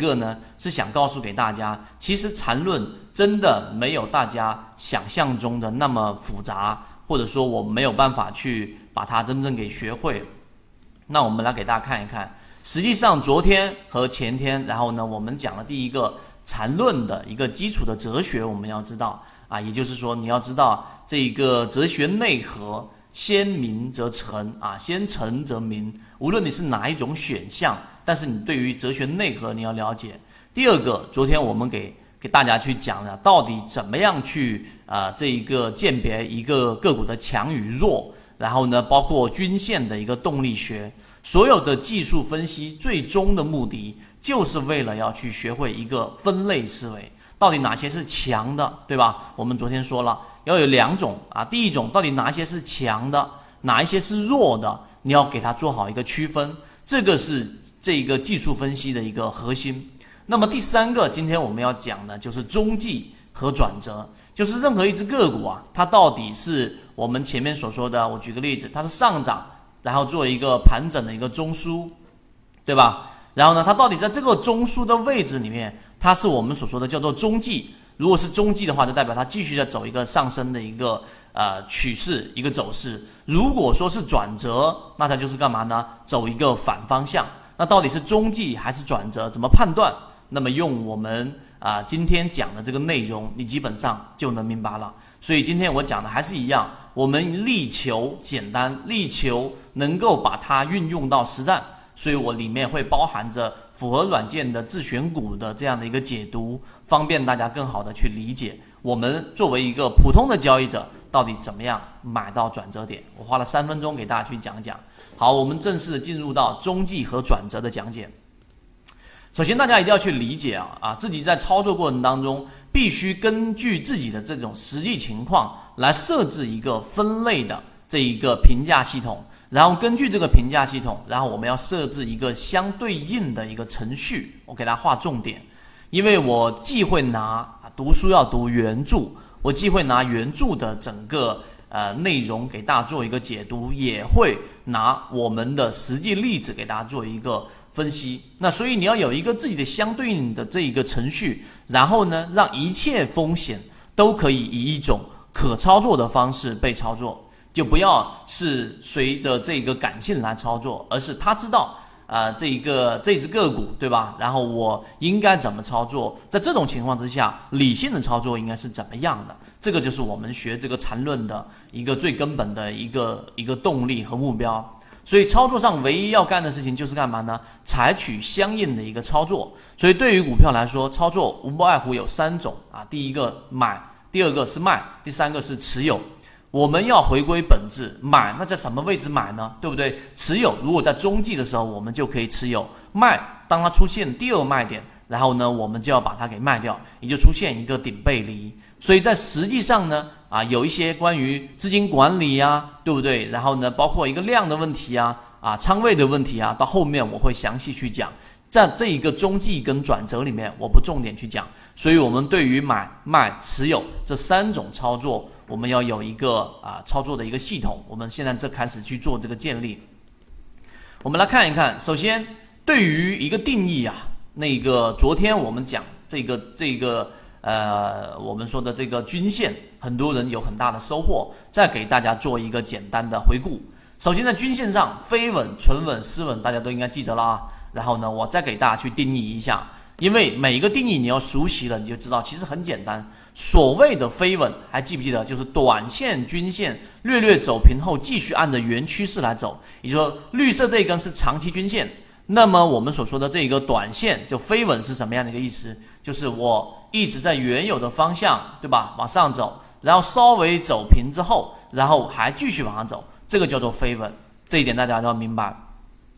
个呢是想告诉给大家，其实缠论真的没有大家想象中的那么复杂，或者说我没有办法去把它真正给学会。那我们来给大家看一看，实际上昨天和前天，然后呢，我们讲了第一个缠论的一个基础的哲学，我们要知道啊，也就是说你要知道这一个哲学内核，先明则成啊，先成则明，无论你是哪一种选项，但是你对于哲学内核你要了解。第二个，昨天我们给给大家去讲了，到底怎么样去啊这一个鉴别一个个股的强与弱。然后呢，包括均线的一个动力学，所有的技术分析最终的目的，就是为了要去学会一个分类思维，到底哪些是强的，对吧？我们昨天说了，要有两种啊，第一种到底哪些是强的，哪一些是弱的，你要给它做好一个区分，这个是这个技术分析的一个核心。那么第三个，今天我们要讲的就是中继和转折。就是任何一只个股啊，它到底是我们前面所说的，我举个例子，它是上涨，然后做一个盘整的一个中枢，对吧？然后呢，它到底在这个中枢的位置里面，它是我们所说的叫做中继。如果是中继的话，就代表它继续在走一个上升的一个呃趋势一个走势。如果说是转折，那它就是干嘛呢？走一个反方向。那到底是中继还是转折？怎么判断？那么用我们。啊，今天讲的这个内容，你基本上就能明白了。所以今天我讲的还是一样，我们力求简单，力求能够把它运用到实战。所以我里面会包含着符合软件的自选股的这样的一个解读，方便大家更好的去理解我们作为一个普通的交易者到底怎么样买到转折点。我花了三分钟给大家去讲讲。好，我们正式的进入到中继和转折的讲解。首先，大家一定要去理解啊啊，自己在操作过程当中，必须根据自己的这种实际情况来设置一个分类的这一个评价系统，然后根据这个评价系统，然后我们要设置一个相对应的一个程序。我给大家划重点，因为我既会拿读书要读原著，我既会拿原著的整个呃内容给大家做一个解读，也会拿我们的实际例子给大家做一个。分析，那所以你要有一个自己的相对应的这一个程序，然后呢，让一切风险都可以以一种可操作的方式被操作，就不要是随着这个感性来操作，而是他知道啊，这一个这只个股对吧？然后我应该怎么操作？在这种情况之下，理性的操作应该是怎么样的？这个就是我们学这个缠论的一个最根本的一个一个动力和目标。所以操作上唯一要干的事情就是干嘛呢？采取相应的一个操作。所以对于股票来说，操作无外乎有三种啊：第一个买，第二个是卖，第三个是持有。我们要回归本质，买那在什么位置买呢？对不对？持有如果在中继的时候，我们就可以持有；卖当它出现第二卖点，然后呢，我们就要把它给卖掉，也就出现一个顶背离。所以在实际上呢。啊，有一些关于资金管理呀，对不对？然后呢，包括一个量的问题啊，啊，仓位的问题啊，到后面我会详细去讲。在这一个中继跟转折里面，我不重点去讲。所以，我们对于买卖持有这三种操作，我们要有一个啊操作的一个系统。我们现在这开始去做这个建立。我们来看一看，首先对于一个定义啊，那个昨天我们讲这个这个。呃，我们说的这个均线，很多人有很大的收获。再给大家做一个简单的回顾。首先，在均线上，飞稳、纯稳、失稳，大家都应该记得了啊。然后呢，我再给大家去定义一下，因为每一个定义你要熟悉了，你就知道其实很简单。所谓的飞稳，还记不记得？就是短线均线略略走平后，继续按着原趋势来走。也就是说，绿色这一根是长期均线。那么我们所说的这一个短线就飞稳是什么样的一个意思？就是我一直在原有的方向，对吧？往上走，然后稍微走平之后，然后还继续往上走，这个叫做飞稳。这一点大家要明白。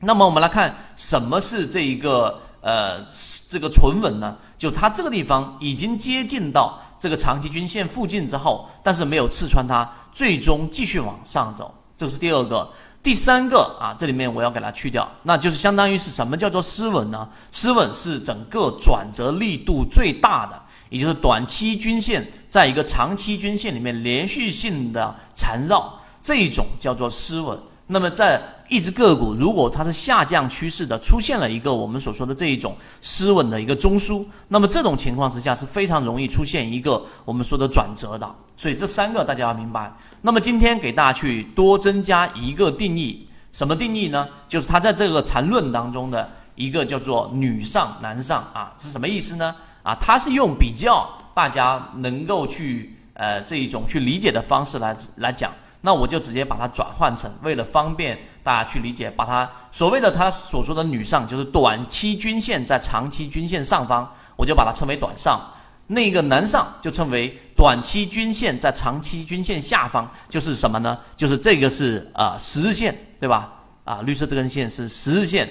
那么我们来看什么是这一个呃这个纯稳呢？就它这个地方已经接近到这个长期均线附近之后，但是没有刺穿它，最终继续往上走，这是第二个。第三个啊，这里面我要给它去掉，那就是相当于是什么叫做失稳呢？失稳是整个转折力度最大的，也就是短期均线在一个长期均线里面连续性的缠绕，这一种叫做失稳。那么在一只个股如果它是下降趋势的，出现了一个我们所说的这一种失稳的一个中枢，那么这种情况之下是非常容易出现一个我们说的转折的。所以这三个大家要明白。那么今天给大家去多增加一个定义，什么定义呢？就是它在这个缠论当中的一个叫做女上男上啊，是什么意思呢？啊，它是用比较大家能够去呃这一种去理解的方式来来讲。那我就直接把它转换成，为了方便大家去理解，把它所谓的他所说的女上，就是短期均线在长期均线上方，我就把它称为短上；那个男上就称为短期均线在长期均线下方，就是什么呢？就是这个是啊十日线，对吧？啊，绿色这根线是十日线。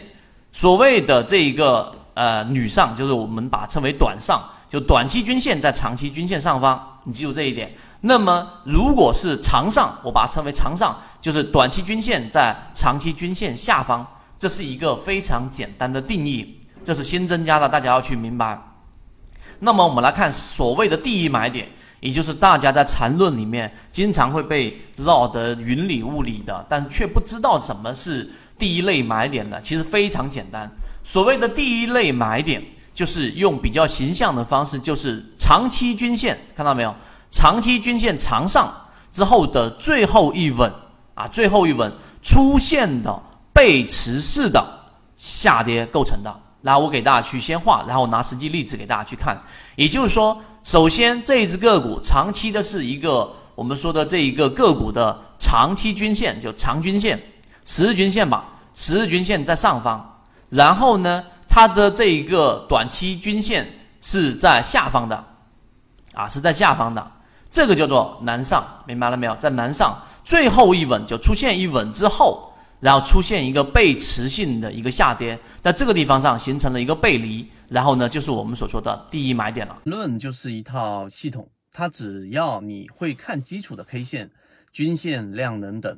所谓的这一个呃女上，就是我们把它称为短上，就短期均线在长期均线上方，你记住这一点。那么，如果是长上，我把它称为长上，就是短期均线在长期均线下方，这是一个非常简单的定义，这是新增加的，大家要去明白。那么，我们来看所谓的第一买点，也就是大家在缠论里面经常会被绕得云里雾里的，但是却不知道什么是第一类买点的。其实非常简单，所谓的第一类买点，就是用比较形象的方式，就是长期均线，看到没有？长期均线长上之后的最后一稳啊，最后一稳出现的背驰式的下跌构成的。然后我给大家去先画，然后拿实际例子给大家去看。也就是说，首先这一只个股长期的是一个我们说的这一个个股的长期均线，就长均线、十日均线吧，十日均线在上方，然后呢，它的这一个短期均线是在下方的，啊，是在下方的。这个叫做南上，明白了没有？在南上最后一稳就出现一稳之后，然后出现一个背驰性的一个下跌，在这个地方上形成了一个背离，然后呢，就是我们所说的第一买点了。论就是一套系统，它只要你会看基础的 K 线、均线、量能等，